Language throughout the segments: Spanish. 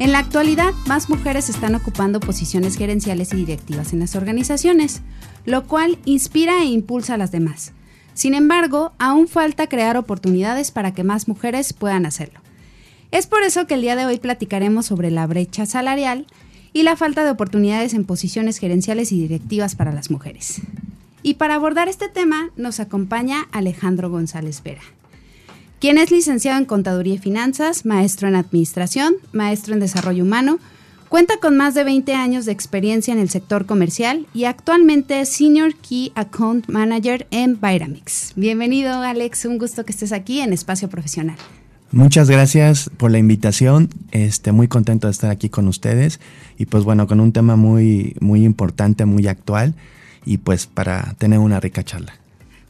En la actualidad, más mujeres están ocupando posiciones gerenciales y directivas en las organizaciones, lo cual inspira e impulsa a las demás. Sin embargo, aún falta crear oportunidades para que más mujeres puedan hacerlo. Es por eso que el día de hoy platicaremos sobre la brecha salarial y la falta de oportunidades en posiciones gerenciales y directivas para las mujeres. Y para abordar este tema nos acompaña Alejandro González Vera quien es licenciado en Contaduría y Finanzas, maestro en Administración, maestro en Desarrollo Humano, cuenta con más de 20 años de experiencia en el sector comercial y actualmente es Senior Key Account Manager en Viramix. Bienvenido Alex, un gusto que estés aquí en Espacio Profesional. Muchas gracias por la invitación. Este, muy contento de estar aquí con ustedes y pues bueno, con un tema muy muy importante, muy actual y pues para tener una rica charla.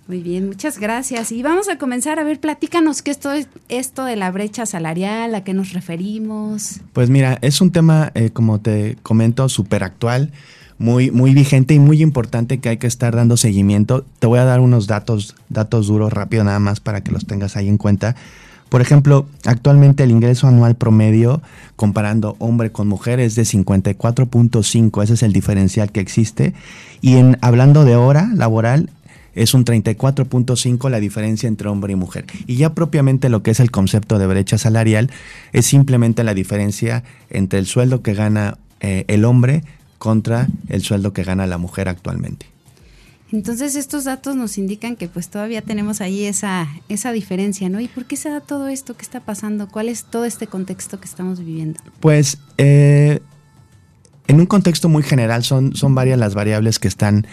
Muy bien, muchas gracias. Y vamos a comenzar a ver, platícanos qué es todo esto de la brecha salarial, a qué nos referimos. Pues mira, es un tema, eh, como te comento, súper actual, muy, muy vigente y muy importante que hay que estar dando seguimiento. Te voy a dar unos datos, datos duros rápido nada más para que los tengas ahí en cuenta. Por ejemplo, actualmente el ingreso anual promedio comparando hombre con mujer es de 54.5, ese es el diferencial que existe. Y en hablando de hora laboral, es un 34.5 la diferencia entre hombre y mujer. Y ya propiamente lo que es el concepto de brecha salarial es simplemente la diferencia entre el sueldo que gana eh, el hombre contra el sueldo que gana la mujer actualmente. Entonces estos datos nos indican que pues todavía tenemos ahí esa, esa diferencia, ¿no? ¿Y por qué se da todo esto? ¿Qué está pasando? ¿Cuál es todo este contexto que estamos viviendo? Pues eh, en un contexto muy general son, son varias las variables que están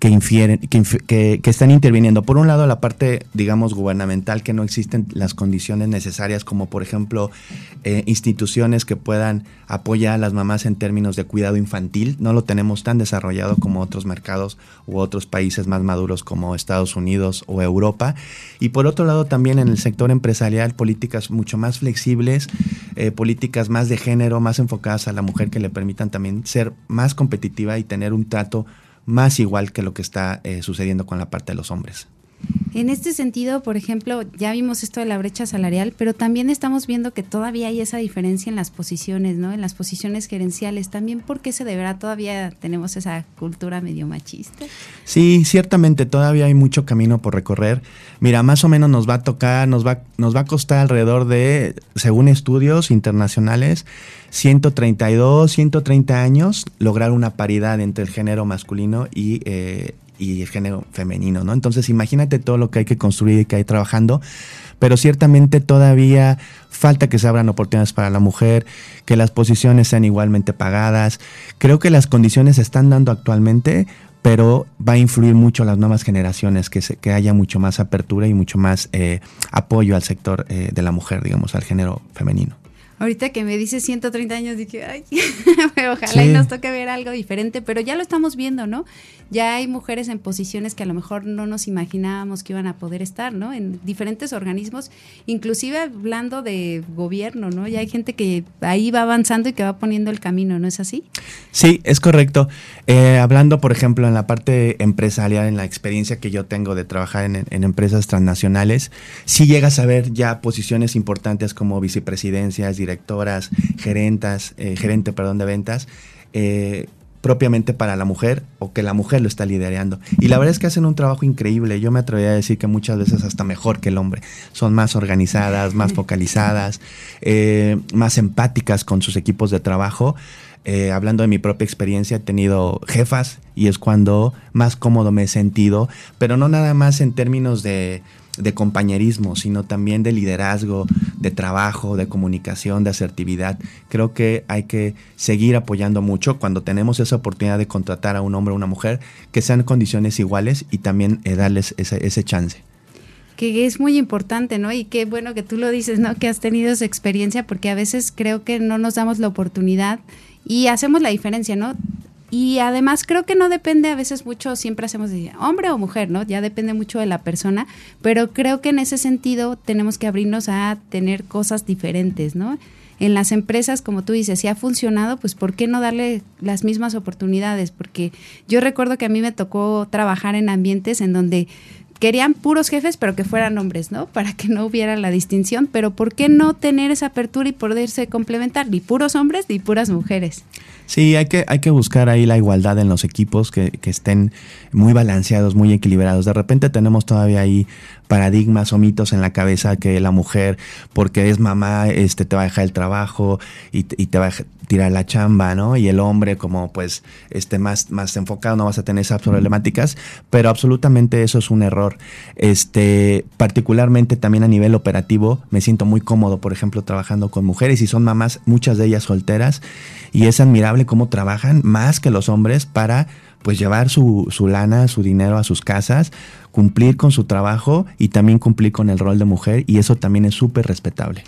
que infieren, que, que, están interviniendo. Por un lado, la parte, digamos, gubernamental, que no existen las condiciones necesarias, como por ejemplo eh, instituciones que puedan apoyar a las mamás en términos de cuidado infantil. No lo tenemos tan desarrollado como otros mercados u otros países más maduros como Estados Unidos o Europa. Y por otro lado, también en el sector empresarial, políticas mucho más flexibles, eh, políticas más de género, más enfocadas a la mujer que le permitan también ser más competitiva y tener un trato más igual que lo que está eh, sucediendo con la parte de los hombres. En este sentido, por ejemplo, ya vimos esto de la brecha salarial, pero también estamos viendo que todavía hay esa diferencia en las posiciones, ¿no? En las posiciones gerenciales. También, ¿por qué se deberá? Todavía tenemos esa cultura medio machista. Sí, ciertamente todavía hay mucho camino por recorrer. Mira, más o menos nos va a tocar, nos va, nos va a costar alrededor de, según estudios internacionales, 132, 130 años lograr una paridad entre el género masculino y, eh, y el género femenino, ¿no? Entonces imagínate todo lo que hay que construir y que hay trabajando, pero ciertamente todavía falta que se abran oportunidades para la mujer, que las posiciones sean igualmente pagadas. Creo que las condiciones se están dando actualmente, pero va a influir mucho las nuevas generaciones, que, se, que haya mucho más apertura y mucho más eh, apoyo al sector eh, de la mujer, digamos, al género femenino. Ahorita que me dice 130 años, dije, ay, ojalá y nos toque ver algo diferente, pero ya lo estamos viendo, ¿no? Ya hay mujeres en posiciones que a lo mejor no nos imaginábamos que iban a poder estar, ¿no? En diferentes organismos, inclusive hablando de gobierno, ¿no? Ya hay gente que ahí va avanzando y que va poniendo el camino, ¿no es así? Sí, es correcto. Eh, hablando, por ejemplo, en la parte empresarial, en la experiencia que yo tengo de trabajar en, en empresas transnacionales, sí llegas a ver ya posiciones importantes como vicepresidencias, directoras, gerentas, eh, gerente, perdón, de ventas, eh, propiamente para la mujer o que la mujer lo está liderando. Y la verdad es que hacen un trabajo increíble. Yo me atrevería a decir que muchas veces hasta mejor que el hombre. Son más organizadas, más focalizadas, eh, más empáticas con sus equipos de trabajo. hablando de mi propia experiencia, he tenido jefas y es cuando más cómodo me he sentido, pero no nada más en términos de de compañerismo, sino también de liderazgo, de trabajo, de comunicación, de asertividad. Creo que hay que seguir apoyando mucho cuando tenemos esa oportunidad de contratar a un hombre o una mujer que sean condiciones iguales y también eh, darles ese, ese chance que es muy importante, ¿no? Y qué bueno que tú lo dices, ¿no? Que has tenido esa experiencia, porque a veces creo que no nos damos la oportunidad y hacemos la diferencia, ¿no? Y además creo que no depende a veces mucho, siempre hacemos de hombre o mujer, ¿no? Ya depende mucho de la persona, pero creo que en ese sentido tenemos que abrirnos a tener cosas diferentes, ¿no? En las empresas, como tú dices, si ha funcionado, pues ¿por qué no darle las mismas oportunidades? Porque yo recuerdo que a mí me tocó trabajar en ambientes en donde querían puros jefes, pero que fueran hombres, ¿no? Para que no hubiera la distinción, pero ¿por qué no tener esa apertura y poderse complementar? Ni puros hombres ni puras mujeres. Sí, hay que, hay que buscar ahí la igualdad en los equipos que, que estén muy balanceados, muy equilibrados. De repente tenemos todavía ahí paradigmas o mitos en la cabeza que la mujer, porque es mamá, este, te va a dejar el trabajo y, te va a tirar la chamba, ¿no? Y el hombre, como pues este, más, más enfocado, no vas a tener esas problemáticas, pero absolutamente eso es un error. Este, particularmente también a nivel operativo, me siento muy cómodo, por ejemplo, trabajando con mujeres y son mamás, muchas de ellas solteras, y es admirable cómo trabajan más que los hombres para pues llevar su, su lana, su dinero a sus casas, cumplir con su trabajo y también cumplir con el rol de mujer y eso también es súper respetable.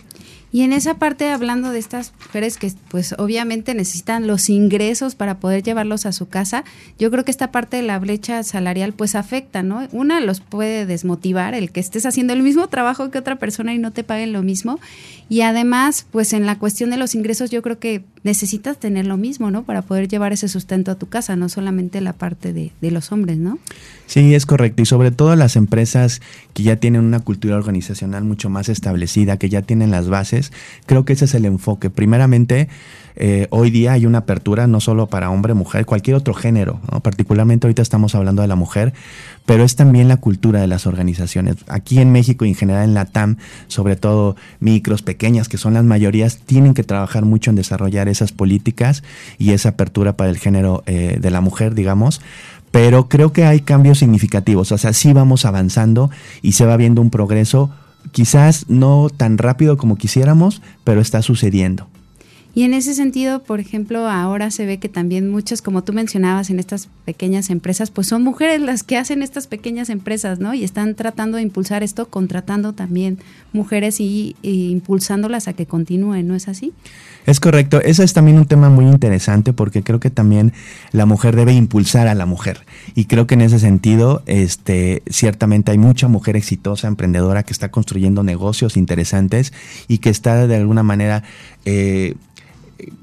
Y en esa parte, hablando de estas mujeres que pues obviamente necesitan los ingresos para poder llevarlos a su casa, yo creo que esta parte de la brecha salarial pues afecta, ¿no? Una los puede desmotivar el que estés haciendo el mismo trabajo que otra persona y no te paguen lo mismo. Y además, pues en la cuestión de los ingresos yo creo que necesitas tener lo mismo, ¿no? Para poder llevar ese sustento a tu casa, no solamente la parte de, de los hombres, ¿no? Sí, es correcto. Y sobre todo las empresas que ya tienen una cultura organizacional mucho más establecida, que ya tienen las bases, creo que ese es el enfoque. Primeramente, eh, hoy día hay una apertura no solo para hombre, mujer, cualquier otro género, particularmente ahorita estamos hablando de la mujer, pero es también la cultura de las organizaciones. Aquí en México y en general en la TAM, sobre todo micros, pequeñas, que son las mayorías, tienen que trabajar mucho en desarrollar esas políticas y esa apertura para el género eh, de la mujer, digamos, pero creo que hay cambios significativos, o sea, sí vamos avanzando y se va viendo un progreso, quizás no tan rápido como quisiéramos, pero está sucediendo. Y en ese sentido, por ejemplo, ahora se ve que también muchas, como tú mencionabas, en estas pequeñas empresas, pues son mujeres las que hacen estas pequeñas empresas, ¿no? Y están tratando de impulsar esto, contratando también mujeres y, impulsándolas a que continúen, ¿no es así? Es correcto. Ese es también un tema muy interesante porque creo que también la mujer debe impulsar a la mujer. Y creo que en ese sentido, este, ciertamente hay mucha mujer exitosa, emprendedora, que está construyendo negocios interesantes y que está de alguna manera eh,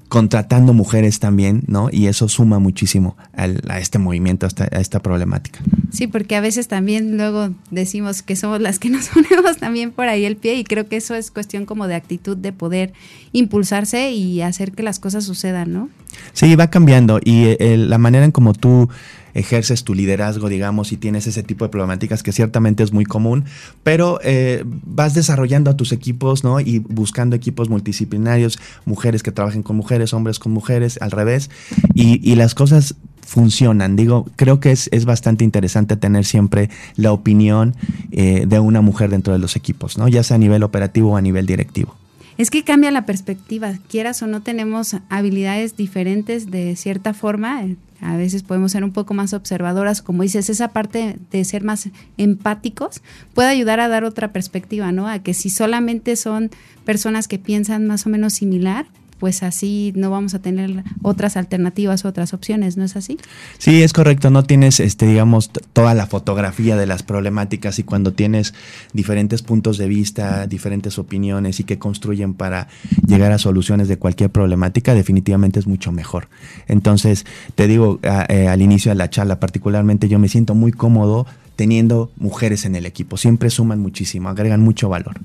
contratando mujeres también, ¿no? Y eso suma muchísimo a este movimiento, a esta, a esta, problemática. Sí, porque a veces también luego decimos que somos las que nos ponemos también por ahí el pie y creo que eso es cuestión como de actitud de poder impulsarse y hacer que las cosas sucedan, ¿no? Sí, va cambiando y eh, la manera en como tú ejerces tu liderazgo, digamos, y tienes ese tipo de problemáticas que ciertamente es muy común, pero eh, vas desarrollando a tus equipos, ¿no? Y buscando equipos multidisciplinarios, mujeres que trabajen con mujeres, hombres con mujeres, al revés, y, las cosas funcionan. Digo, creo que es, bastante interesante tener siempre la opinión eh, de una mujer dentro de los equipos, ¿no? Ya sea a nivel operativo o a nivel directivo. Es que cambia la perspectiva, quieras o no tenemos habilidades diferentes de cierta forma, a veces podemos ser un poco más observadoras, como dices, esa parte de ser más empáticos puede ayudar a dar otra perspectiva, ¿no? A que si solamente son personas que piensan más o menos similar, pues así no vamos a tener otras alternativas, otras opciones, ¿no es así? Sí, es correcto, no tienes, este, digamos, toda la fotografía de las problemáticas y cuando tienes diferentes puntos de vista, diferentes opiniones y que construyen para llegar a soluciones de cualquier problemática, definitivamente es mucho mejor. Entonces, te digo, eh, al inicio de la charla, particularmente yo me siento muy cómodo teniendo mujeres en el equipo, siempre suman muchísimo, agregan mucho valor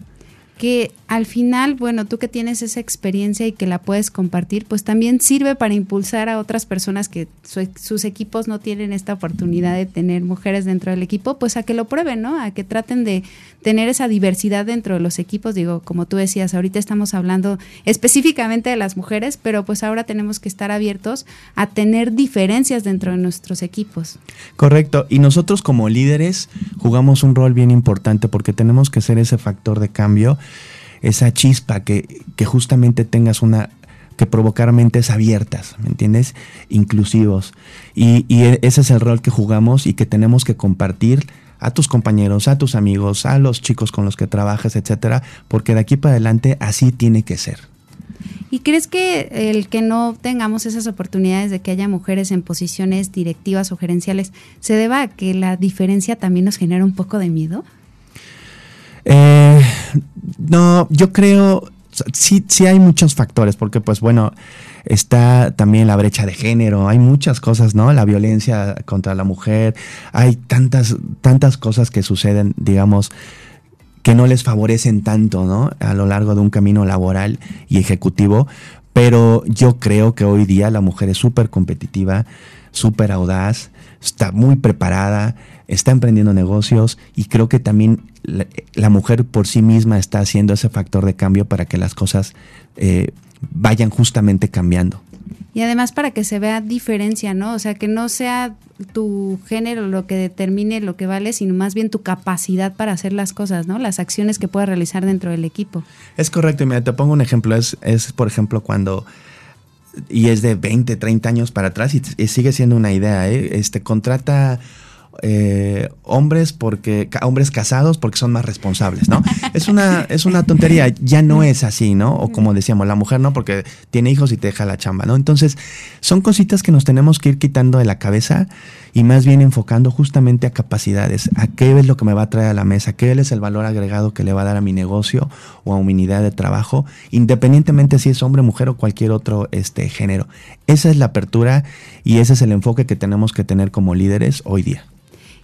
que al final, bueno, tú que tienes esa experiencia y que la puedes compartir, pues también sirve para impulsar a otras personas que sus equipos no tienen esta oportunidad de tener mujeres dentro del equipo, pues a que lo prueben, ¿no? A que traten de tener esa diversidad dentro de los equipos. Digo, como tú decías, ahorita estamos hablando específicamente de las mujeres, pero pues ahora tenemos que estar abiertos a tener diferencias dentro de nuestros equipos. Correcto. Y nosotros como líderes jugamos un rol bien importante porque tenemos que ser ese factor de cambio esa chispa, que, que justamente tengas una que provocar mentes abiertas, ¿me entiendes? Inclusivos. Y, y, e, ese es el rol que jugamos y que tenemos que compartir a tus compañeros, a tus amigos, a los chicos con los que trabajas, etcétera, porque de aquí para adelante así tiene que ser. ¿Y crees que el que no tengamos esas oportunidades de que haya mujeres en posiciones directivas o gerenciales se deba a que la diferencia también nos genera un poco de miedo? Eh, no, yo creo, sí, sí hay muchos factores, porque pues bueno, está también la brecha de género, hay muchas cosas, ¿no? La violencia contra la mujer, hay tantas, tantas cosas que suceden, digamos, que no les favorecen tanto, ¿no? A lo largo de un camino laboral y ejecutivo, pero yo creo que hoy día la mujer es súper competitiva, súper audaz, está muy preparada, está emprendiendo negocios y creo que también la, mujer por sí misma está haciendo ese factor de cambio para que las cosas eh, vayan justamente cambiando. Y además para que se vea diferencia, ¿no? O sea, que no sea tu género lo que determine lo que vale, sino más bien tu capacidad para hacer las cosas, ¿no? Las acciones que puedas realizar dentro del equipo. Es correcto, y mira, te pongo un ejemplo, es, es por ejemplo cuando y es de 20, 30 años para atrás y, y sigue siendo una idea, ¿eh? Este contrata eh, hombres porque hombres casados porque son más responsables, ¿no? Es una es una tontería, ya no es así, ¿no? O como decíamos, la mujer no porque tiene hijos y te deja la chamba, ¿no? Entonces, son cositas que nos tenemos que ir quitando de la cabeza y más bien enfocando justamente a capacidades, a qué es lo que me va a traer a la mesa, qué es el valor agregado que le va a dar a mi negocio o a mi unidad de trabajo, independientemente si es hombre, mujer o cualquier otro este género. Esa es la apertura y ese es el enfoque que tenemos que tener como líderes hoy día.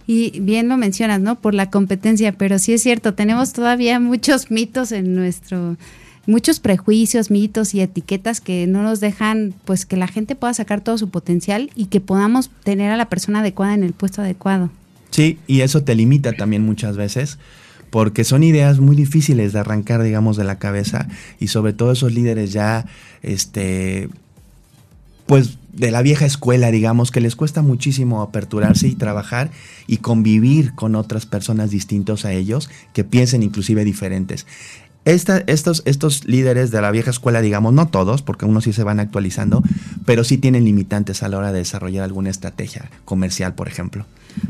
Y bien lo mencionas, ¿no? Por la competencia, pero sí es cierto, tenemos todavía muchos mitos en nuestro, muchos prejuicios, mitos y etiquetas que no nos dejan, pues, que la gente pueda sacar todo su potencial y que podamos tener a la persona adecuada en el puesto adecuado. Sí, y eso te limita también muchas veces porque son ideas muy difíciles de arrancar, digamos, de la cabeza y sobre todo esos líderes ya, este, pues de la vieja escuela, digamos, que les cuesta muchísimo aperturarse y trabajar y convivir con otras personas distintos a ellos que piensen inclusive diferentes. estos, estos líderes de la vieja escuela, digamos, no todos, porque unos sí se van actualizando, pero sí tienen limitantes a la hora de desarrollar alguna estrategia comercial, por ejemplo.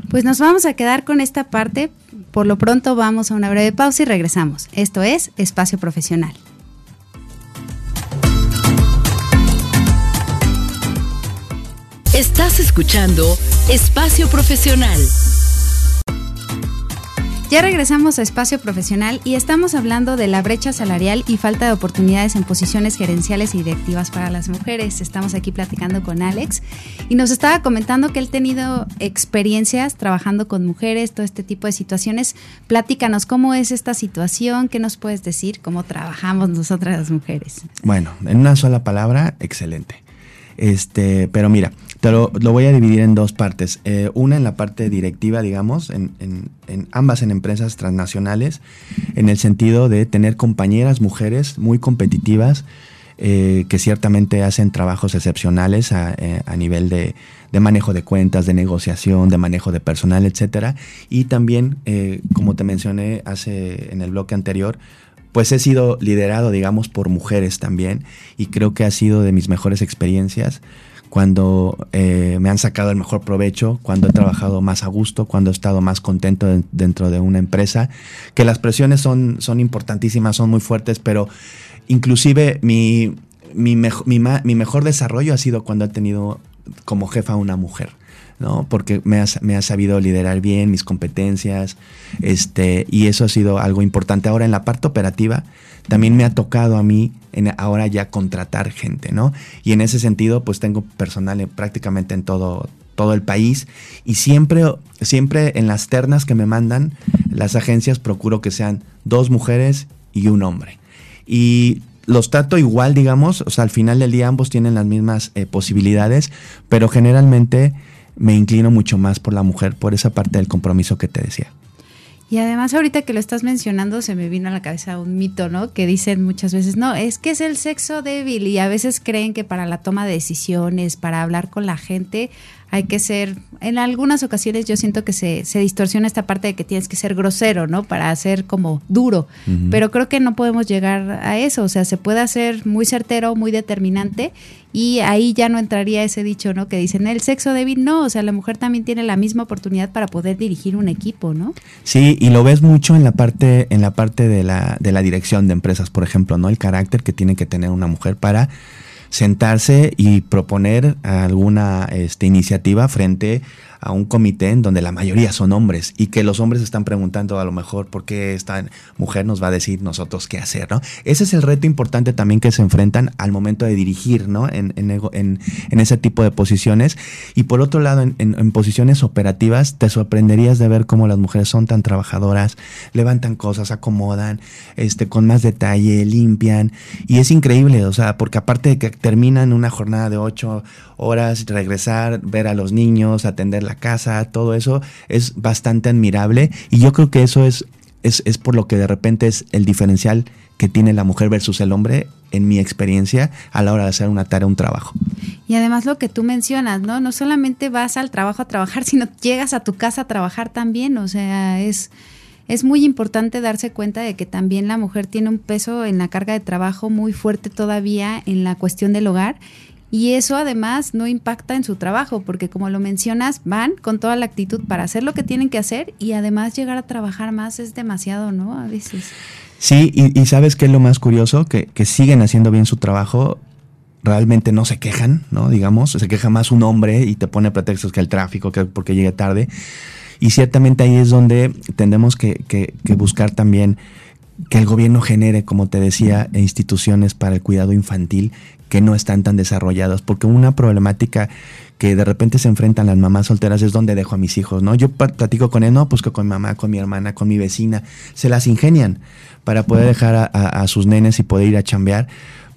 Pues nos vamos a quedar con esta parte. Por lo pronto vamos a una breve pausa y regresamos. Esto es Espacio Profesional. Estás escuchando Espacio Profesional. Ya regresamos a Espacio Profesional y estamos hablando de la brecha salarial y falta de oportunidades en posiciones gerenciales y directivas para las mujeres. Estamos aquí platicando con Alex y nos estaba comentando que él ha tenido experiencias trabajando con mujeres, todo este tipo de situaciones. Platícanos cómo es esta situación, qué nos puedes decir, cómo trabajamos nosotras las mujeres. Bueno, en una sola palabra, excelente. Este, pero mira, te lo, voy a dividir en dos partes. Eh, una en la parte directiva, digamos, en, ambas en empresas transnacionales, en el sentido de tener compañeras mujeres muy competitivas, eh, que ciertamente hacen trabajos excepcionales a, eh, nivel de, manejo de cuentas, de negociación, de manejo de personal, etcétera. Y también, como te mencioné hace en el bloque anterior, pues he sido liderado, digamos, por mujeres también y creo que ha sido de mis mejores experiencias cuando eh, me han sacado el mejor provecho, cuando he trabajado más a gusto, cuando he estado más contento dentro de una empresa, que las presiones son, son importantísimas, son muy fuertes, pero inclusive mi, mi, mi mejor desarrollo ha sido cuando he tenido como jefa una mujer. ¿No? Porque me ha, sabido liderar bien mis competencias, este, y eso ha sido algo importante. Ahora en la parte operativa también me ha tocado a mí en, ahora ya contratar gente, ¿no? Y en ese sentido, pues tengo personal prácticamente en todo, todo el país y siempre, siempre en las ternas que me mandan las agencias procuro que sean dos mujeres y un hombre. Y los trato igual, digamos, o sea, al final del día ambos tienen las mismas eh, posibilidades, pero generalmente me inclino mucho más por la mujer, por esa parte del compromiso que te decía. Y además ahorita que lo estás mencionando se me vino a la cabeza un mito, ¿no? Que dicen muchas veces, no, es que es el sexo débil y a veces creen que para la toma de decisiones, para hablar con la gente, hay que ser, en algunas ocasiones yo siento que se, se distorsiona esta parte de que tienes que ser grosero, ¿no? Para ser como duro, pero creo que no podemos llegar a eso, o sea, se puede hacer muy certero, muy determinante y ahí ya no entraría ese dicho, ¿no? Que dicen, el sexo débil no, o sea, la mujer también tiene la misma oportunidad para poder dirigir un equipo, ¿no? Sí, y lo ves mucho en la parte, en la parte de la, de la dirección de empresas, por ejemplo, ¿no? El carácter que tiene que tener una mujer para sentarse y proponer alguna este, iniciativa frente a un comité en donde la mayoría son hombres y que los hombres están preguntando a lo mejor por qué esta mujer nos va a decir nosotros qué hacer, ¿no? Ese es el reto importante también que se enfrentan al momento de dirigir, ¿no? En, en, ese tipo de posiciones. Y por otro lado, en, posiciones operativas, te sorprenderías de ver cómo las mujeres son tan trabajadoras, levantan cosas, acomodan, este, con más detalle, limpian. Y es increíble, o sea, porque aparte de que terminan una jornada de ocho horas, regresar, ver a los niños, atender la casa, todo eso es bastante admirable y yo creo que eso es, es, es por lo que de repente es el diferencial que tiene la mujer versus el hombre en mi experiencia a la hora de hacer una tarea, un trabajo. Y además lo que tú mencionas, ¿no? No solamente vas al trabajo a trabajar, sino llegas a tu casa a trabajar también, o sea, es es muy importante darse cuenta de que también la mujer tiene un peso en la carga de trabajo muy fuerte todavía en la cuestión del hogar y eso además no impacta en su trabajo, porque como lo mencionas, van con toda la actitud para hacer lo que tienen que hacer y además llegar a trabajar más es demasiado, ¿no? A veces. Sí, y, sabes qué es lo más curioso, que, que siguen haciendo bien su trabajo realmente no se quejan, ¿no? Digamos, se queja más un hombre y te pone pretextos que el tráfico, que porque llegue tarde. Y ciertamente ahí es donde tendemos que, que, que buscar también que el gobierno genere, como te decía, instituciones para el cuidado infantil que no están tan desarrolladas, porque una problemática que de repente se enfrentan las mamás solteras es donde dejo a mis hijos, ¿no? Yo platico con él, no, pues que con mi mamá, con mi hermana, con mi vecina, se las ingenian para poder dejar a, a sus nenes y poder ir a chambear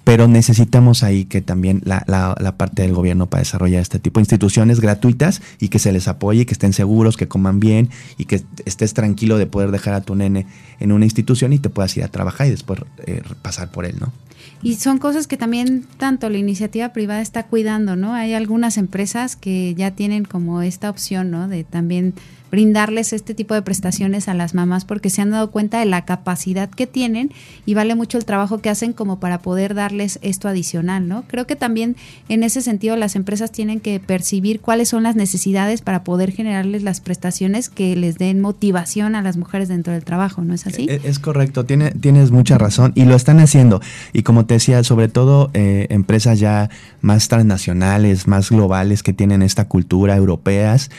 pero necesitamos ahí que también la, la, parte del gobierno para desarrollar este tipo de instituciones gratuitas y que se les apoye, que estén seguros, que coman bien y que estés tranquilo de poder dejar a tu nene en una institución y te puedas ir a trabajar y después eh, pasar por él, ¿no? Y son cosas que también tanto la iniciativa privada está cuidando, ¿no? Hay algunas empresas que ya tienen como esta opción, ¿no? De también brindarles este tipo de prestaciones a las mamás porque se han dado cuenta de la capacidad que tienen y vale mucho el trabajo que hacen como para poder darles esto adicional, ¿no? Creo que también en ese sentido las empresas tienen que percibir cuáles son las necesidades para poder generarles las prestaciones que les den motivación a las mujeres dentro del trabajo, ¿no es así? E-, es, correcto, Tiene, tienes mucha razón y lo están haciendo y como te decía, sobre todo eh, empresas ya más transnacionales, más globales que tienen esta cultura europeas,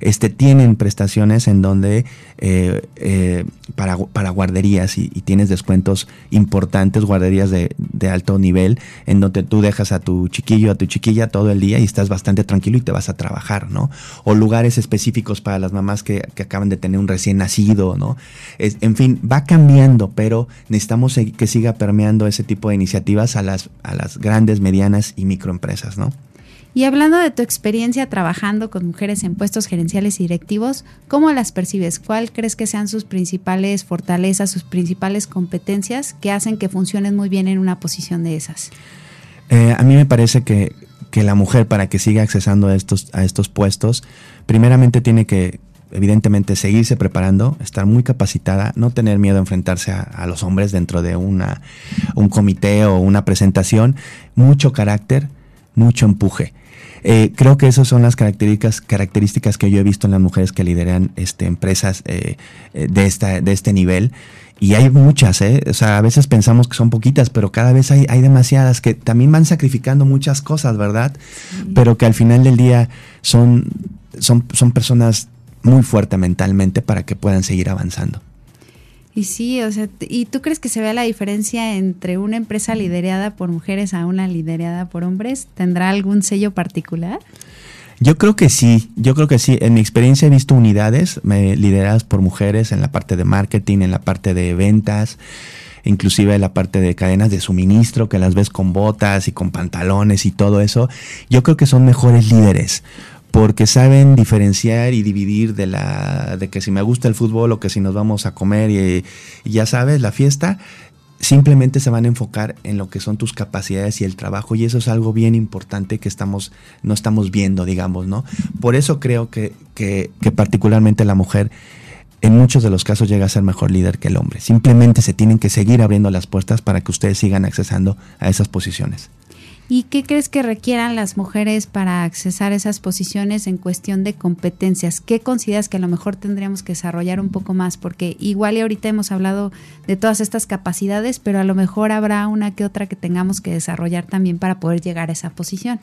este, tienen prestaciones en donde eh, eh, para, para, guarderías y, tienes descuentos importantes, guarderías de, alto nivel, en donde tú dejas a tu chiquillo, a tu chiquilla todo el día y estás bastante tranquilo y te vas a trabajar, ¿no? O lugares específicos para las mamás que, acaban de tener un recién nacido, ¿no? en fin, va cambiando, pero necesitamos que siga permeando ese tipo de iniciativas a las, a las grandes, medianas y microempresas, ¿no? Y hablando de tu experiencia trabajando con mujeres en puestos gerenciales y directivos, ¿cómo las percibes? ¿Cuál crees que sean sus principales fortalezas, sus principales competencias que hacen que funcionen muy bien en una posición de esas? Eh, a mí me parece que, la mujer para que siga accesando a estos, a estos puestos, primeramente tiene que evidentemente seguirse preparando, estar muy capacitada, no tener miedo a enfrentarse a, a, los hombres dentro de una, un comité o una presentación, mucho carácter, mucho empuje. Eh, creo que esas son las características, características que yo he visto en las mujeres que lideran este, empresas eh, eh, de, esta, de este nivel. Y hay muchas, ¿eh? O sea, a veces pensamos que son poquitas, pero cada vez hay, hay demasiadas que también van sacrificando muchas cosas, ¿verdad? Pero que al final del día son, son, son personas muy fuertes mentalmente para que puedan seguir avanzando. Y sí, o sea, ¿y tú crees que se vea la diferencia entre una empresa liderada por mujeres a una liderada por hombres? ¿Tendrá algún sello particular? Yo creo que sí, yo creo que sí. En mi experiencia he visto unidades lideradas por mujeres en la parte de marketing, en la parte de ventas, inclusive en la parte de cadenas de suministro, que las ves con botas y con pantalones y todo eso. Yo creo que son mejores líderes porque saben diferenciar y dividir de la de que si me gusta el fútbol o que si nos vamos a comer y, ya sabes la fiesta simplemente se van a enfocar en lo que son tus capacidades y el trabajo y eso es algo bien importante que estamos no estamos viendo digamos no por eso creo que, que, que particularmente la mujer en muchos de los casos llega a ser mejor líder que el hombre. Simplemente se tienen que seguir abriendo las puertas para que ustedes sigan accesando a esas posiciones ¿Y qué crees que requieran las mujeres para accesar esas posiciones en cuestión de competencias? ¿Qué consideras que a lo mejor tendríamos que desarrollar un poco más? Porque igual y ahorita hemos hablado de todas estas capacidades, pero a lo mejor habrá una que otra que tengamos que desarrollar también para poder llegar a esa posición.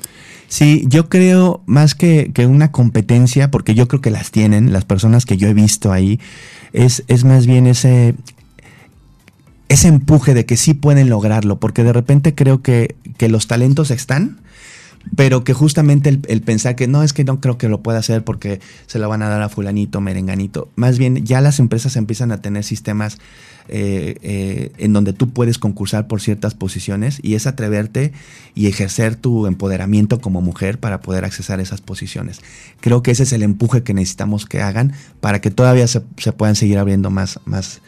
Sí, yo creo más que, que una competencia, porque yo creo que las tienen, las personas que yo he visto ahí, es, es más bien ese, ese empuje de que sí pueden lograrlo, porque de repente creo que, los talentos están, pero que justamente el, pensar que no es que no creo que lo pueda hacer porque se lo van a dar a fulanito, merenganito, más bien ya las empresas empiezan a tener sistemas eh, eh, en donde tú puedes concursar por ciertas posiciones y es atreverte y ejercer tu empoderamiento como mujer para poder accesar esas posiciones. Creo que ese es el empuje que necesitamos que hagan para que todavía se, se puedan seguir abriendo más, más,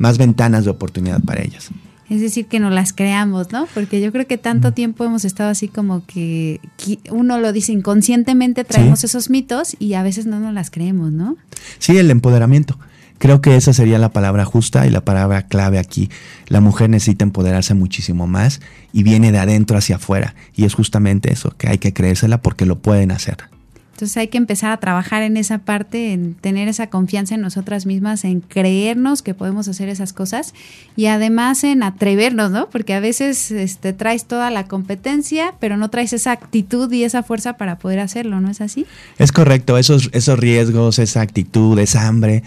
más ventanas de oportunidad para ellas. Es decir, que no las creamos, ¿no? Porque yo creo que tanto tiempo hemos estado así como que uno lo dice inconscientemente, traemos esos mitos y a veces no nos las creemos, ¿no? Sí, el empoderamiento. Creo que esa sería la palabra justa y la palabra clave aquí. La mujer necesita empoderarse muchísimo más y viene de adentro hacia afuera. Y es justamente eso, que hay que creérsela porque lo pueden hacer. Entonces hay que empezar a trabajar en esa parte, en tener esa confianza en nosotras mismas, en creernos que podemos hacer esas cosas y además en atrevernos, ¿no? Porque a veces este, traes toda la competencia, pero no traes esa actitud y esa fuerza para poder hacerlo, ¿no es así? Es correcto, esos, esos riesgos, esa actitud, esa hambre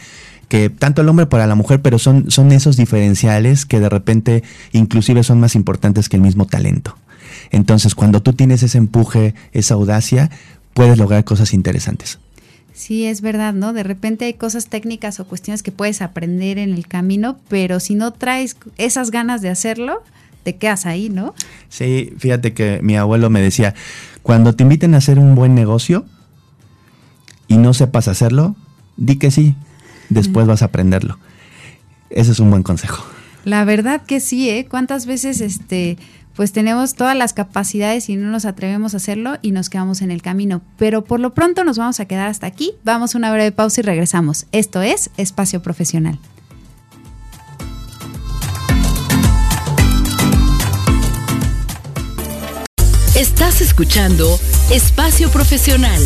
que tanto el hombre para la mujer, pero son, son esos diferenciales que de repente inclusive son más importantes que el mismo talento. Entonces, cuando tú tienes ese empuje, esa audacia, puedes lograr cosas interesantes. Sí, es verdad, ¿no? De repente hay cosas técnicas o cuestiones que puedes aprender en el camino, pero si no traes esas ganas de hacerlo, te quedas ahí, ¿no? Sí, fíjate que mi abuelo me decía, cuando te inviten a hacer un buen negocio y no sepas hacerlo, di que sí, después vas a aprenderlo. Ese es un buen consejo. La verdad que sí, ¿eh? ¿Cuántas veces este pues tenemos todas las capacidades y no nos atrevemos a hacerlo y nos quedamos en el camino. Pero por lo pronto nos vamos a quedar hasta aquí. Vamos a una breve pausa y regresamos. Esto es Espacio Profesional. Estás escuchando Espacio Profesional.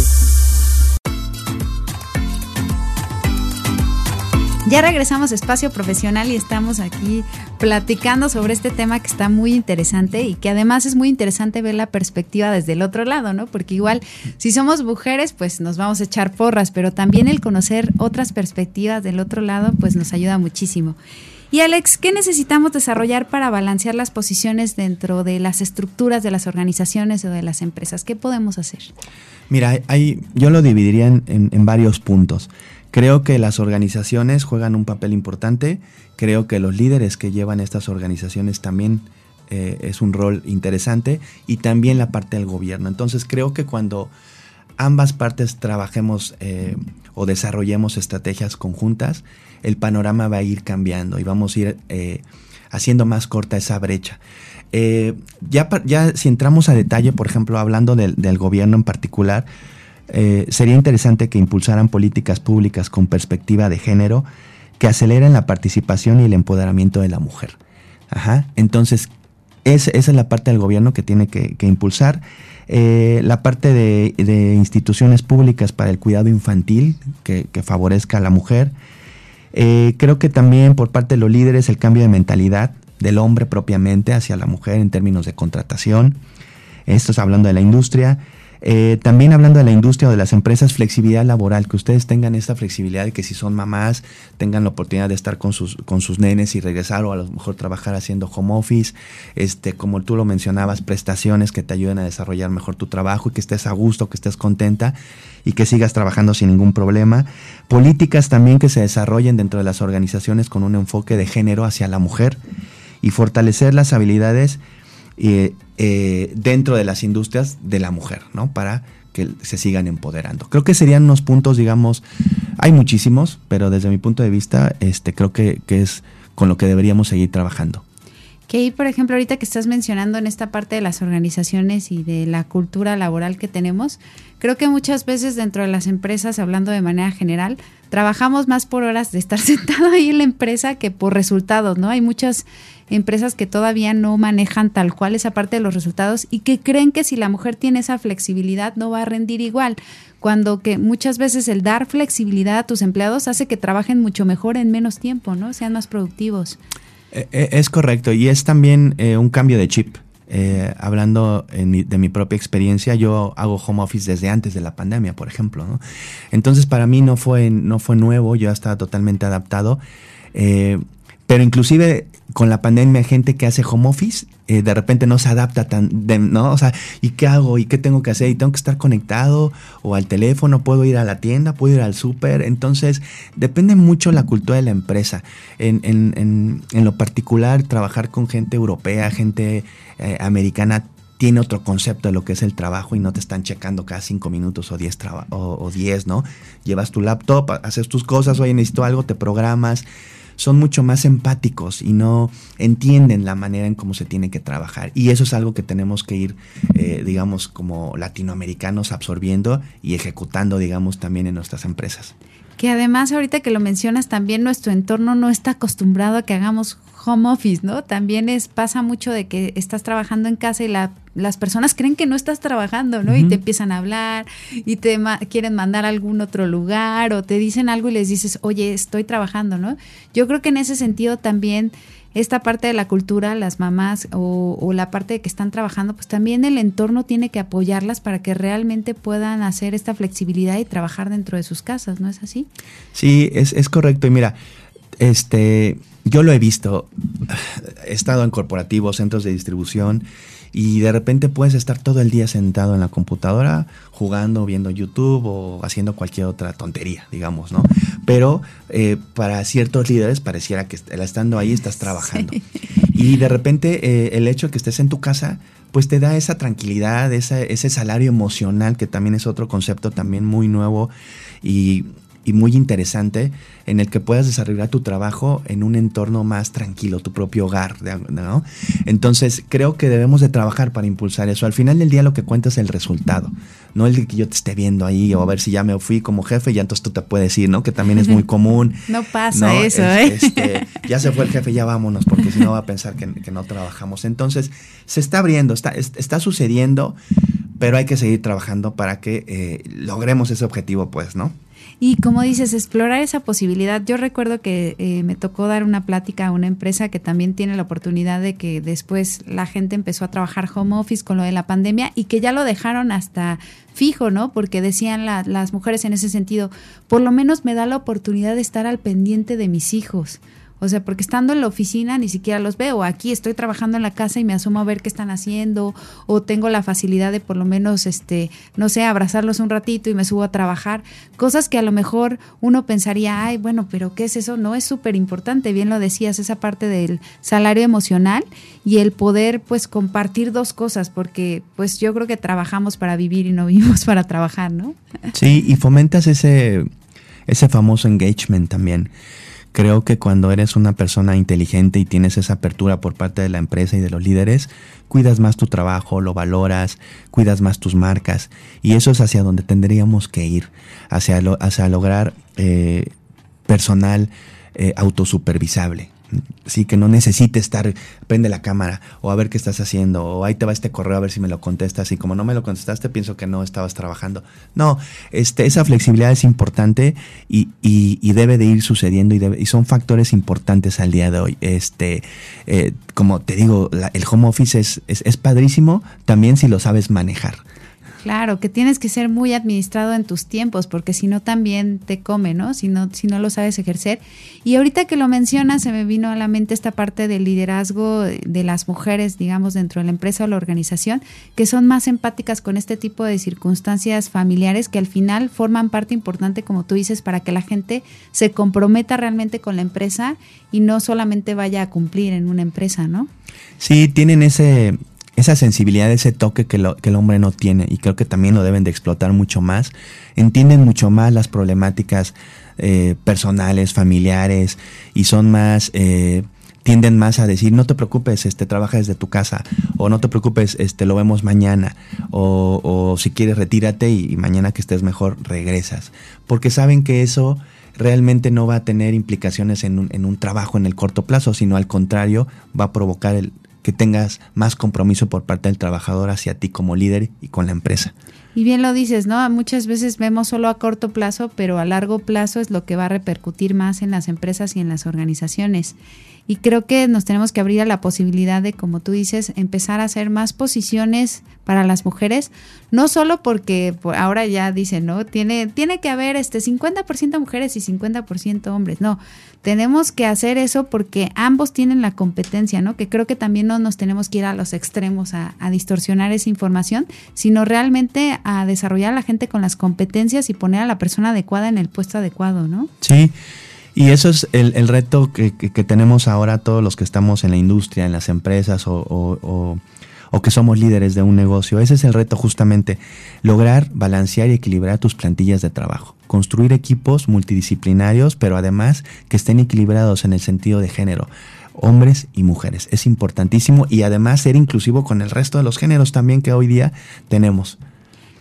Ya regresamos a Espacio Profesional y estamos aquí platicando sobre este tema que está muy interesante y que además es muy interesante ver la perspectiva desde el otro lado, ¿no? Porque igual si somos mujeres pues nos vamos a echar porras, pero también el conocer otras perspectivas del otro lado pues nos ayuda muchísimo. Y Alex, ¿qué necesitamos desarrollar para balancear las posiciones dentro de las estructuras de las organizaciones o de las empresas? ¿Qué podemos hacer? Mira, hay, yo lo dividiría en, en varios puntos. Creo que las organizaciones juegan un papel importante, creo que los líderes que llevan estas organizaciones también eh, es un rol interesante y también la parte del gobierno. Entonces creo que cuando ambas partes trabajemos eh, o desarrollemos estrategias conjuntas, el panorama va a ir cambiando y vamos a ir eh, haciendo más corta esa brecha. ya, ya si entramos a detalle, por ejemplo, hablando del gobierno en particular, eh, sería interesante que impulsaran políticas públicas con perspectiva de género que aceleren la participación y el empoderamiento de la mujer. Ajá. Entonces, esa es la parte del gobierno que tiene que, impulsar. Eh, la parte de, instituciones públicas para el cuidado infantil que, favorezca a la mujer. Eh, creo que también por parte de los líderes el cambio de mentalidad del hombre propiamente hacia la mujer en términos de contratación. Esto es hablando de la industria. Eh, también hablando de la industria o de las empresas, flexibilidad laboral, que ustedes tengan esta flexibilidad de que si son mamás, tengan la oportunidad de estar con sus, con sus nenes y regresar o a lo mejor trabajar haciendo home office, este, como tú lo mencionabas, prestaciones que te ayuden a desarrollar mejor tu trabajo y que estés a gusto, que estés contenta y que sigas trabajando sin ningún problema. Políticas también que se desarrollen dentro de las organizaciones con un enfoque de género hacia la mujer y fortalecer las habilidades eh, eh, dentro de las industrias de la mujer, ¿no? Para que se sigan empoderando. Creo que serían unos puntos, digamos, hay muchísimos, pero desde mi punto de vista, este, creo que, es con lo que deberíamos seguir trabajando. Que por ejemplo, ahorita que estás mencionando en esta parte de las organizaciones y de la cultura laboral que tenemos, creo que muchas veces dentro de las empresas, hablando de manera general, trabajamos más por horas de estar sentado ahí en la empresa que por resultados, ¿no? Hay muchas empresas que todavía no manejan tal cual esa parte de los resultados y que creen que si la mujer tiene esa flexibilidad no va a rendir igual, cuando que muchas veces el dar flexibilidad a tus empleados hace que trabajen mucho mejor en menos tiempo, ¿no? Sean más productivos. Eh, eh, es correcto y es también eh, un cambio de chip. Hablando de mi propia experiencia, yo hago home office desde antes de la pandemia, por ejemplo. Entonces para mí no fue, no fue nuevo, yo estaba totalmente adaptado. Pero inclusive con la pandemia, gente que hace home office, eh, de repente no se adapta tan, ¿no? O sea, ¿y qué hago? ¿Y qué tengo que hacer? ¿Y tengo que estar conectado? ¿O al teléfono? ¿Puedo ir a la tienda? ¿Puedo ir al súper? Entonces, depende mucho la cultura de la empresa. En, en, en, lo particular, trabajar con gente europea, gente eh, americana, tiene otro concepto de lo que es el trabajo y no te están checando cada cinco minutos o diez, o, o diez ¿no? Llevas tu laptop, haces tus cosas, oye, necesito algo, te programas son mucho más empáticos y no entienden la manera en cómo se tiene que trabajar. Y eso es algo que tenemos que ir, eh, digamos, como latinoamericanos absorbiendo y ejecutando, digamos, también en nuestras empresas. Que además ahorita que lo mencionas, también nuestro entorno no está acostumbrado a que hagamos home office, ¿no? También es pasa mucho de que estás trabajando en casa y la, las personas creen que no estás trabajando, ¿no? Y te empiezan a hablar y te quieren mandar a algún otro lugar o te dicen algo y les dices, oye, estoy trabajando, ¿no? Yo creo que en ese sentido también esta parte de la cultura, las mamás o, o, la parte de que están trabajando, pues también el entorno tiene que apoyarlas para que realmente puedan hacer esta flexibilidad y trabajar dentro de sus casas, ¿no es así? Sí, es, es correcto. Y mira, este, yo lo he visto, he estado en corporativos, centros de distribución y de repente puedes estar todo el día sentado en la computadora jugando, viendo YouTube o haciendo cualquier otra tontería, digamos, ¿no? Pero eh, para ciertos líderes pareciera que estando ahí estás trabajando. Y de repente eh, el hecho de que estés en tu casa, pues te da esa tranquilidad, ese salario emocional, que también es otro concepto también muy nuevo y y muy interesante en el que puedas desarrollar tu trabajo en un entorno más tranquilo, tu propio hogar. ¿no? Entonces, creo que debemos de trabajar para impulsar eso. Al final del día lo que cuenta es el resultado, no el de que yo te esté viendo ahí o a ver si ya me fui como jefe y entonces tú te puedes ir, ¿no? Que también es muy común. no pasa eso, ¿eh? Este, ya se fue el jefe, ya vámonos, porque si no va a pensar que, no trabajamos. Entonces, se está abriendo, está, está sucediendo, pero hay que seguir trabajando para que eh, logremos ese objetivo, pues, ¿no? Y como dices, explorar esa posibilidad. Yo recuerdo que eh, me tocó dar una plática a una empresa que también tiene la oportunidad de que después la gente empezó a trabajar home office con lo de la pandemia y que ya lo dejaron hasta fijo, ¿no? Porque decían las mujeres en ese sentido, por lo menos me da la oportunidad de estar al pendiente de mis hijos. O sea, porque estando en la oficina ni siquiera los veo. Aquí estoy trabajando en la casa y me asomo a ver qué están haciendo o tengo la facilidad de por lo menos, este, no sé, abrazarlos un ratito y me subo a trabajar. Cosas que a lo mejor uno pensaría, ay, bueno, pero ¿qué es eso? No es súper importante. Bien lo decías, esa parte del salario emocional y el poder, pues, compartir dos cosas, porque, pues, yo creo que trabajamos para vivir y no vivimos para trabajar, ¿no? Sí, y fomentas ese, ese famoso engagement también Creo que cuando eres una persona inteligente y tienes esa apertura por parte de la empresa y de los líderes, cuidas más tu trabajo, lo valoras, cuidas más tus marcas y eso es hacia donde tendríamos que ir, hacia, hacia lograr eh, personal eh, autosupervisable. Sí, que no necesite estar, prende la cámara o a ver qué estás haciendo o ahí te va este correo a ver si me lo contestas y como no me lo contestaste pienso que no estabas trabajando. No, este, esa flexibilidad es importante y, y, debe de ir sucediendo y, y, son factores importantes al día de hoy. Este, eh, como te digo, el home office es, es, es padrísimo también si lo sabes manejar. Claro, que tienes que ser muy administrado en tus tiempos, porque si no también te come, ¿no? Si no, si no lo sabes ejercer. Y ahorita que lo mencionas, se me vino a la mente esta parte del liderazgo de las mujeres, digamos, dentro de la empresa o la organización, que son más empáticas con este tipo de circunstancias familiares que al final forman parte importante, como tú dices, para que la gente se comprometa realmente con la empresa y no solamente vaya a cumplir en una empresa, ¿no? Sí, tienen ese esa sensibilidad, ese toque que, el hombre no tiene y creo que también lo deben de explotar mucho más. Entienden mucho más las problemáticas eh, personales, familiares y son más, eh, tienden más a decir, no te preocupes, este, trabaja desde tu casa, o no te preocupes, este, lo vemos mañana, o, si quieres retírate y, mañana que estés mejor regresas, porque saben que eso realmente no va a tener implicaciones en un, en un trabajo en el corto plazo, sino al contrario, va a provocar el, que tengas más compromiso por parte del trabajador hacia ti como líder y con la empresa. Y bien lo dices, ¿no? Muchas veces vemos solo a corto plazo, pero a largo plazo es lo que va a repercutir más en las empresas y en las organizaciones. Y creo que nos tenemos que abrir a la posibilidad de, como tú dices, empezar a hacer más posiciones para las mujeres, no solo porque ahora ya dicen, ¿no? Tiene, tiene que haber este 50% mujeres y 50% hombres. No, tenemos que hacer eso porque ambos tienen la competencia, ¿no? Que creo que también no nos tenemos que ir a los extremos a, a distorsionar esa información, sino realmente a desarrollar a la gente con las competencias y poner a la persona adecuada en el puesto adecuado, ¿no? Sí. Y eso es el, reto que, tenemos ahora todos los que estamos en la industria, en las empresas o, que somos líderes de un negocio. Ese es el reto justamente, lograr balancear y equilibrar tus plantillas de trabajo. Construir equipos multidisciplinarios, pero además que estén equilibrados en el sentido de género hombres y mujeres. Es importantísimo y además ser inclusivo con el resto de los géneros también que hoy día tenemos.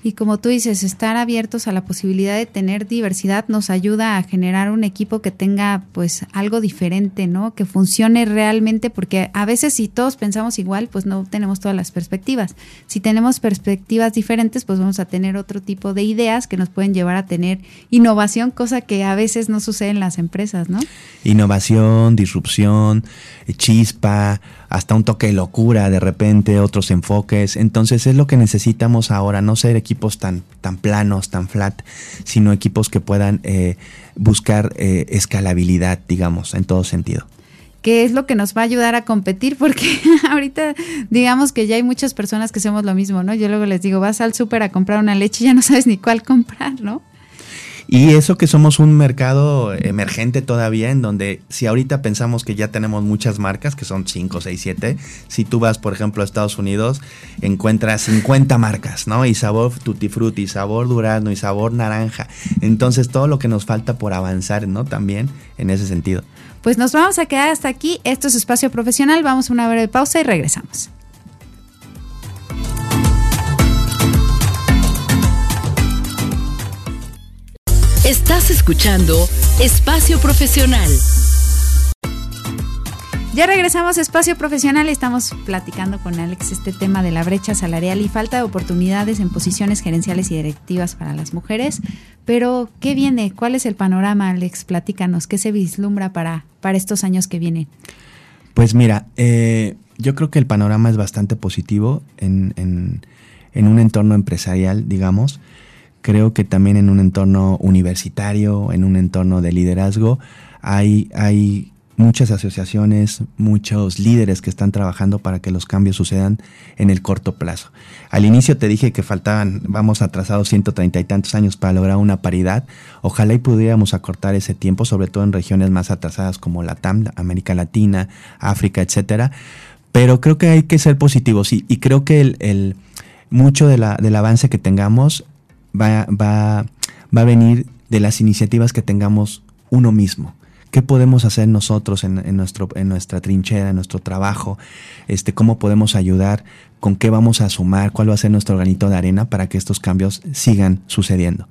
Y como tú dices, estar abiertos a la posibilidad de tener diversidad nos ayuda a generar un equipo que tenga pues algo diferente, ¿no? Que funcione realmente, porque a veces si todos pensamos igual, pues no tenemos todas las perspectivas. Si tenemos perspectivas diferentes, pues vamos a tener otro tipo de ideas que nos pueden llevar a tener innovación, cosa que a veces no sucede en las empresas, ¿no? Innovación, disrupción, chispa, hasta un toque de locura de repente, otros enfoques. Entonces es lo que necesitamos ahora, no ser equipos tan, tan planos, tan flat, sino equipos que puedan eh, buscar eh, escalabilidad, digamos, en todo sentido que es lo que nos va a ayudar a competir, porque ahorita digamos que ya hay muchas personas que hacemos lo mismo, ¿no? Yo luego les digo, vas al súper a comprar una leche y ya no sabes ni cuál comprar, ¿no? Y eso que somos un mercado emergente todavía, en donde si ahorita pensamos que ya tenemos muchas marcas, que son 5, 6, 7, si tú vas, por ejemplo, a Estados Unidos, encuentras 50 marcas, ¿no? Y sabor tutti frutti, sabor durazno y sabor naranja. Entonces, todo lo que nos falta por avanzar, ¿no? También en ese sentido. Pues nos vamos a quedar hasta aquí. Esto es Espacio Profesional. Vamos a una breve pausa y regresamos. Estás escuchando Espacio Profesional. Ya regresamos a Espacio Profesional y estamos platicando con Alex este tema de la brecha salarial y falta de oportunidades en posiciones gerenciales y directivas para las mujeres. Pero, ¿qué viene? ¿Cuál es el panorama, Alex? Platícanos, ¿qué se vislumbra para, para estos años que vienen? Pues mira, eh, yo creo que el panorama es bastante positivo en, en un entorno empresarial, digamos creo que también en un entorno universitario, en un entorno de liderazgo, hay, hay muchas asociaciones, muchos líderes que están trabajando para que los cambios sucedan en el corto plazo. Al inicio te dije que faltaban, vamos atrasados 130 y tantos años para lograr una paridad. Ojalá y pudiéramos acortar ese tiempo, sobre todo en regiones más atrasadas como la TAM, América Latina, África, etcétera. Pero creo que hay que ser positivos y, y creo que el, mucho del avance que tengamos va, va, va a venir de las iniciativas que tengamos uno mismo. ¿Qué podemos hacer nosotros en, nuestro, en nuestra trinchera, en nuestro trabajo? Este, ¿Cómo podemos ayudar? ¿Con qué vamos a sumar? ¿Cuál va a ser nuestro granito de arena para que estos cambios sigan sucediendo?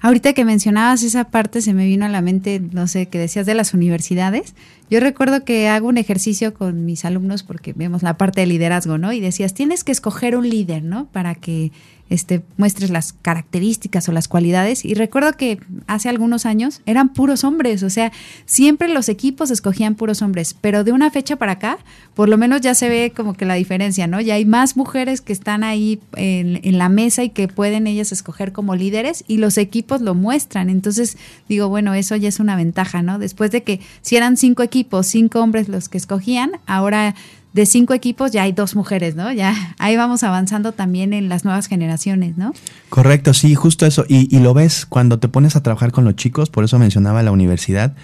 Ahorita que mencionabas esa parte, se me vino a la mente, no sé, que decías de las universidades. Yo recuerdo que hago un ejercicio con mis alumnos porque vemos la parte de liderazgo, ¿no? Y decías, tienes que escoger un líder, ¿no? Para que este, muestres las características o las cualidades. Y recuerdo que hace algunos años eran puros hombres, o sea, siempre los equipos escogían puros hombres, pero de una fecha para acá, por lo menos ya se ve como que la diferencia, ¿no? Ya hay más mujeres que están ahí en, en la mesa y que pueden ellas escoger como líderes y los equipos lo muestran. Entonces, digo, bueno, eso ya es una ventaja, ¿no? Después de que si eran cinco equipos, cinco hombres los que escogían, ahora de cinco equipos ya hay dos mujeres, ¿no? Ya ahí vamos avanzando también en las nuevas generaciones, ¿no? Correcto, sí, justo eso. Y, lo ves cuando te pones a trabajar con los chicos, por eso mencionaba la universidad,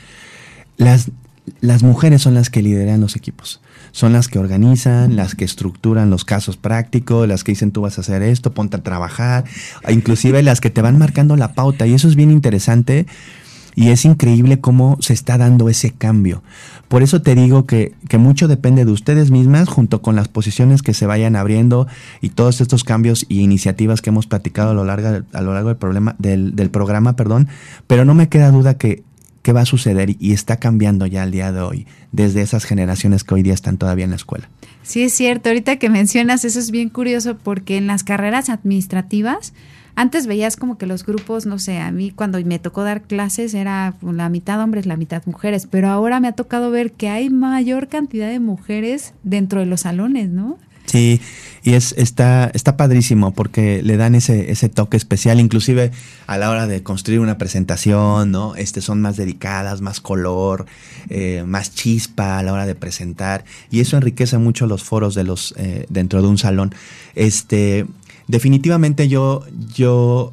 las, las mujeres son las que lideran los equipos. Son las que organizan, las que estructuran los casos prácticos, las que dicen tú vas a hacer esto, ponte a trabajar, inclusive las que te van marcando la pauta. Y eso es bien interesante Y es increíble cómo se está dando ese cambio. Por eso te digo que, mucho depende de ustedes mismas, junto con las posiciones que se vayan abriendo y todos estos cambios y iniciativas que hemos platicado a lo largo, a lo largo del, problema, del, del programa, perdón. Pero no me queda duda que va a suceder y está cambiando ya al día de hoy, desde esas generaciones que hoy día están todavía en la escuela. Sí, es cierto. Ahorita que mencionas eso es bien curioso porque en las carreras administrativas, antes veías como que los grupos, no sé, a mí cuando me tocó dar clases era la mitad hombres, la mitad mujeres, pero ahora me ha tocado ver que hay mayor cantidad de mujeres dentro de los salones, ¿no? Sí, y es, está, está padrísimo porque le dan ese, ese toque especial, inclusive a la hora de construir una presentación, ¿no? Este son más dedicadas, más color, eh, más chispa a la hora de presentar, y eso enriquece mucho los foros de los, eh, dentro de un salón. Este, definitivamente yo, yo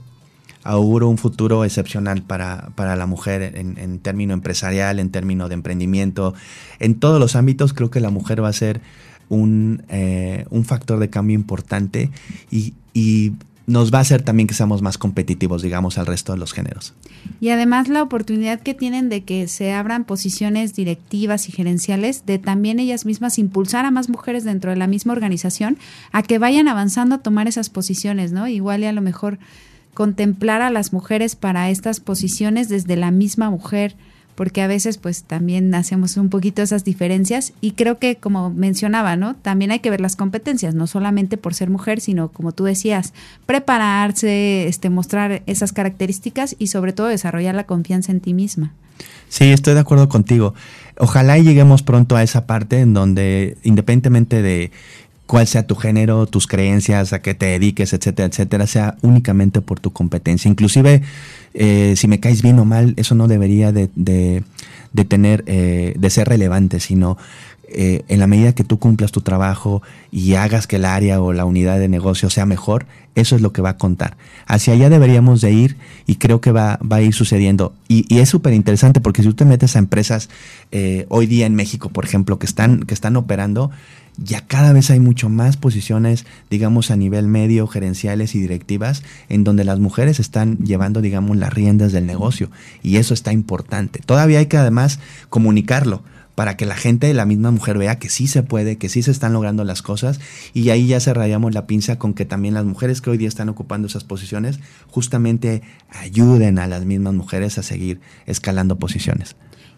auguro un futuro excepcional para, la mujer en, en término empresarial, en término de emprendimiento. En todos los ámbitos creo que la mujer va a ser un, eh, un factor de cambio importante y nos va a hacer también que seamos más competitivos, digamos, al resto de los géneros. Y además la oportunidad que tienen de que se abran posiciones directivas y gerenciales, de también ellas mismas impulsar a más mujeres dentro de la misma organización a que vayan avanzando a tomar esas posiciones, ¿no? Igual y a lo mejor contemplar a las mujeres para estas posiciones desde la misma mujer porque a veces pues también hacemos un poquito esas diferencias y creo que como mencionaba, ¿no? También hay que ver las competencias, no solamente por ser mujer, sino como tú decías, prepararse, este mostrar esas características y sobre todo desarrollar la confianza en ti misma. Sí, estoy de acuerdo contigo. Ojalá lleguemos pronto a esa parte en donde independientemente de cuál sea tu género, tus creencias, a qué te dediques, etcétera, etcétera, sea únicamente por tu competencia. Inclusive, eh, si me caes bien o mal, eso no debería de, de, tener, eh, de ser relevante, sino eh, en la medida que tú cumplas tu trabajo y hagas que el área o la unidad de negocio sea mejor, eso es lo que va a contar. Hacia allá deberíamos de ir y creo que va, va a ir sucediendo. Y, es súper interesante porque si tú te metes a empresas hoy día en México, por ejemplo, que están, que están operando, ya cada vez hay mucho más posiciones, digamos, a nivel medio, gerenciales y directivas, en donde las mujeres están llevando, digamos, las riendas del negocio. Y eso está importante. Todavía hay que además comunicarlo para que la gente, la misma mujer, vea que sí se puede, que sí se están logrando las cosas. Y ahí ya cerraríamos la pinza con que también las mujeres que hoy día están ocupando esas posiciones justamente ayuden a las mismas mujeres a seguir escalando posiciones.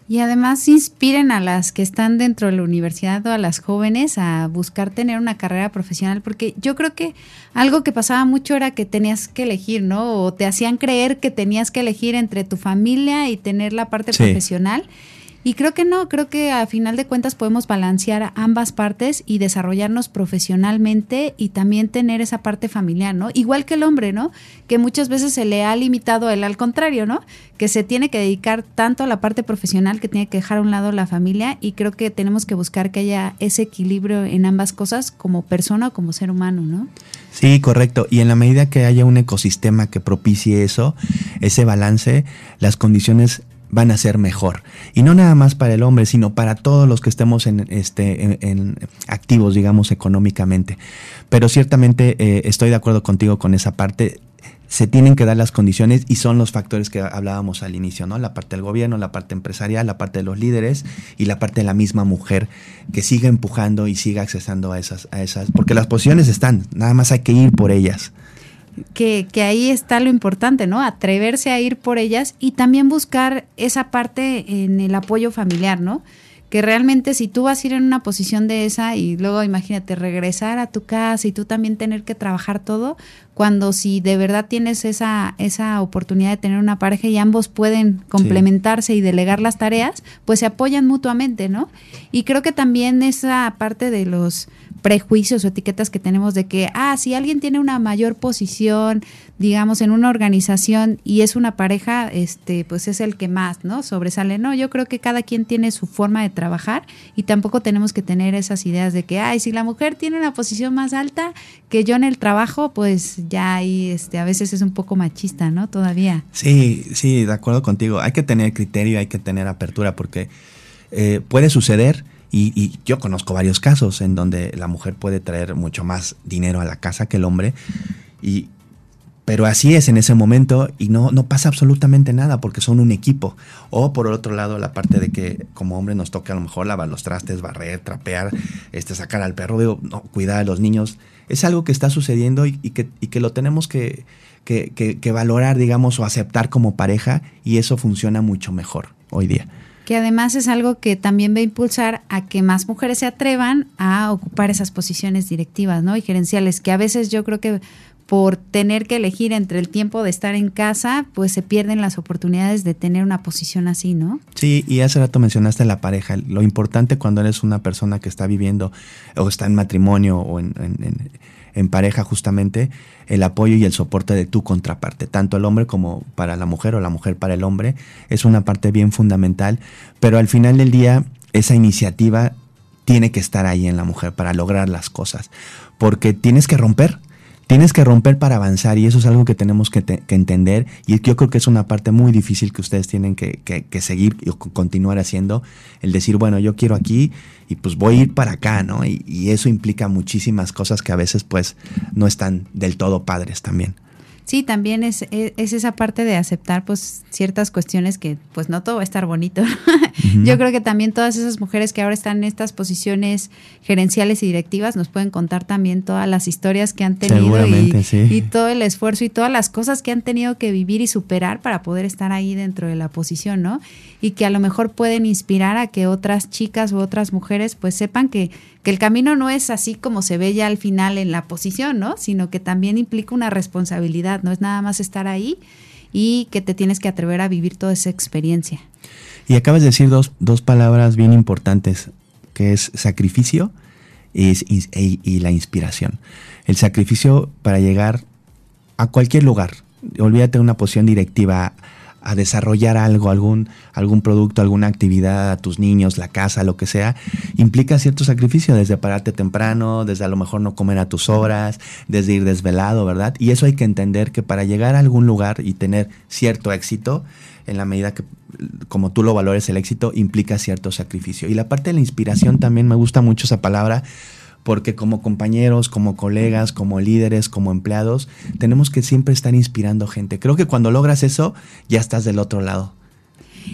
Y además inspiren a las que están dentro de la universidad o a las jóvenes a buscar tener una carrera profesional, porque yo creo que algo que pasaba mucho era que tenías que elegir, ¿no? O te hacían creer que tenías que elegir entre tu familia y tener la parte profesional. Y creo que no, creo que a final de cuentas podemos balancear ambas partes y desarrollarnos profesionalmente y también tener esa parte familiar, ¿no? Igual que el hombre, ¿no? Que muchas veces se le ha limitado él al contrario, ¿no? Que se tiene que dedicar tanto a la parte profesional que tiene que dejar a un lado la familia y creo que tenemos que buscar que haya ese equilibrio en ambas cosas como persona o como ser humano, ¿no? Sí, correcto. Y en la medida que haya un ecosistema que propicie eso, ese balance, las condiciones van a ser mejor. Y no nada más para el hombre, sino para todos los que estemos en, este, en, activos, digamos, económicamente. Pero ciertamente eh, estoy de acuerdo contigo con esa parte. Se tienen que dar las condiciones y son los factores que hablábamos al inicio, ¿no? La parte del gobierno, la parte empresarial, la parte de los líderes y la parte de la misma mujer que siga empujando y siga accesando a esas, a esas, porque las posiciones están, nada más hay que ir por ellas que, que, ahí está lo importante, ¿no? Atreverse a ir por ellas y también buscar esa parte en el apoyo familiar, ¿no? Que realmente si tú vas a ir en una posición de esa y luego imagínate regresar a tu casa y tú también tener que trabajar todo, cuando si de verdad tienes esa, esa oportunidad de tener una pareja y ambos pueden complementarse y delegar las tareas, pues se apoyan mutuamente, ¿no? Y creo que también esa parte de los prejuicios o etiquetas que tenemos de que, ah, si alguien tiene una mayor posición, digamos, en una organización y es una pareja, este, pues es el que más, ¿no? Sobresale. No, yo creo que cada quien tiene su forma de trabajar y tampoco tenemos que tener esas ideas de que, ay, si la mujer tiene una posición más alta que yo en el trabajo, pues ya ahí, este, a veces es un poco machista, ¿no? Todavía. Sí, sí, de acuerdo contigo. Hay que tener criterio, hay que tener apertura porque eh, puede suceder y, yo conozco varios casos en donde la mujer puede traer mucho más dinero a la casa que el hombre. Y pero así es en ese momento y no, no pasa absolutamente nada porque son un equipo. O por otro lado, la parte de que como hombre nos toca a lo mejor lavar los trastes, barrer, trapear, este, sacar al perro, digo, no, cuidar a los niños. Es algo que está sucediendo y, que, y que, lo tenemos que, que, que valorar, digamos, o aceptar como pareja y eso funciona mucho mejor hoy día que además es algo que también va a impulsar a que más mujeres se atrevan a ocupar esas posiciones directivas, ¿no? Y gerenciales, que a veces yo creo que por tener que elegir entre el tiempo de estar en casa, pues se pierden las oportunidades de tener una posición así, ¿no? Sí, y hace rato mencionaste la pareja. Lo importante cuando eres una persona que está viviendo o está en matrimonio o en, en, pareja justamente, el apoyo y el soporte de tu contraparte, tanto el hombre como para la mujer o la mujer para el hombre, es una parte bien fundamental, pero al final del día esa iniciativa tiene que estar ahí en la mujer para lograr las cosas, porque tienes que romper, Tienes que romper para avanzar y eso es algo que tenemos que, entender y yo creo que es una parte muy difícil que ustedes tienen que, seguir y continuar haciendo, el decir, bueno, yo quiero aquí y pues voy a ir para acá, ¿no? Y, y eso implica muchísimas cosas que a veces pues no están del todo padres también. Sí, también es, e, es, esa parte de aceptar pues ciertas cuestiones que pues no todo va a estar bonito. Yo creo que también todas esas mujeres que ahora están en estas posiciones gerenciales y directivas nos pueden contar también todas las historias que han tenido y, y, todo el esfuerzo y todas las cosas que han tenido que vivir y superar para poder estar ahí dentro de la posición, ¿no? Y que a lo mejor pueden inspirar a que otras chicas u otras mujeres pues sepan que que el camino no es así como se ve ya al final en la posición, ¿no? Sino que también implica una responsabilidad, no es nada más estar ahí y que te tienes que atrever a vivir toda esa experiencia. Y acabas de decir dos, dos palabras bien importantes, que es sacrificio y, y, y la inspiración. El sacrificio para llegar a cualquier lugar. Olvídate de una posición directiva a desarrollar algo, algún, algún producto, alguna actividad a tus niños, la casa, lo que sea, implica cierto sacrificio, desde pararte temprano, desde a lo mejor no comer a tus horas, desde ir desvelado, ¿verdad? Y eso hay que entender que para llegar a algún lugar y tener cierto éxito, en la medida que como tú lo valores el éxito, implica cierto sacrificio. Y la parte de la inspiración también me gusta mucho esa palabra porque como compañeros, como colegas, como líderes, como empleados, tenemos que siempre estar inspirando gente. Creo que cuando logras eso, ya estás del otro lado.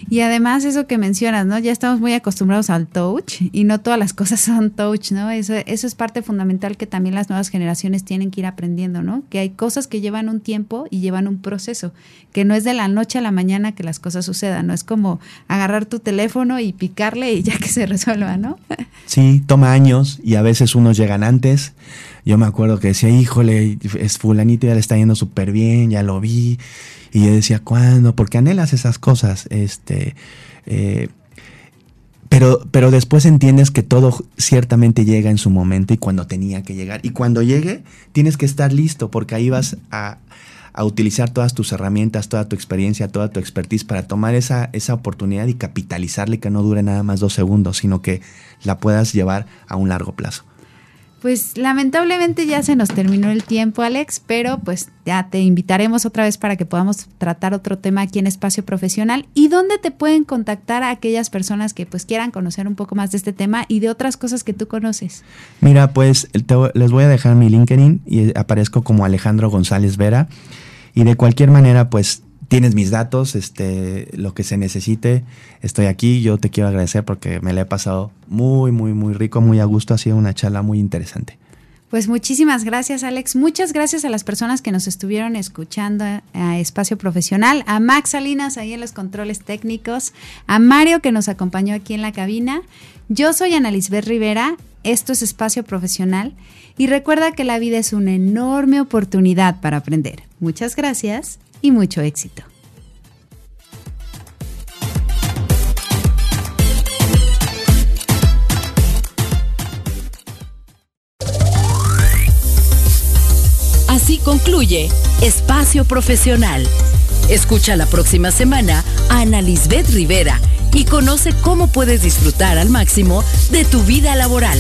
Y además eso que mencionas, ¿no? Ya estamos muy acostumbrados al touch y no todas las cosas son touch, ¿no? Eso, eso es parte fundamental que también las nuevas generaciones tienen que ir aprendiendo, ¿no? Que hay cosas que llevan un tiempo y llevan un proceso, que no es de la noche a la mañana que las cosas sucedan, no es como agarrar tu teléfono y picarle y ya que se resuelva, ¿no? Sí, toma años y a veces unos llegan antes. Yo me acuerdo que decía, híjole, es fulanito ya le está yendo súper bien, ya lo vi y yo decía, ¿cuándo? Porque anhelas esas cosas. Este, eh, pero, pero después entiendes que todo ciertamente llega en su momento y cuando tenía que llegar. Y cuando llegue, tienes que estar listo porque ahí vas a, utilizar todas tus herramientas, toda tu experiencia, toda tu expertise para tomar esa, esa oportunidad y capitalizarla que no dure nada más dos segundos, sino que la puedas llevar a un largo plazo. Pues lamentablemente ya se nos terminó el tiempo, Alex, pero pues ya te invitaremos otra vez para que podamos tratar otro tema aquí en Espacio Profesional. ¿Y dónde te pueden contactar a aquellas personas que pues quieran conocer un poco más de este tema y de otras cosas que tú conoces? Mira, pues les voy a dejar mi LinkedIn y aparezco como Alejandro González Vera. Y de cualquier manera, pues tienes mis datos, este, lo que se necesite, estoy aquí. Yo te quiero agradecer porque me la he pasado muy, muy, muy rico, muy a gusto. Ha sido una charla muy interesante. Pues muchísimas gracias, Alex. Muchas gracias a las personas que nos estuvieron escuchando a Espacio Profesional, a Max Salinas ahí en los controles técnicos, a Mario que nos acompañó aquí en la cabina. Yo soy Ana Lisbeth Rivera, esto es Espacio Profesional y recuerda que la vida es una enorme oportunidad para aprender. Muchas gracias y mucho éxito. Así concluye Espacio Profesional. Escucha la próxima semana a Ana Lisbeth Rivera y conoce cómo puedes disfrutar al máximo de tu vida laboral.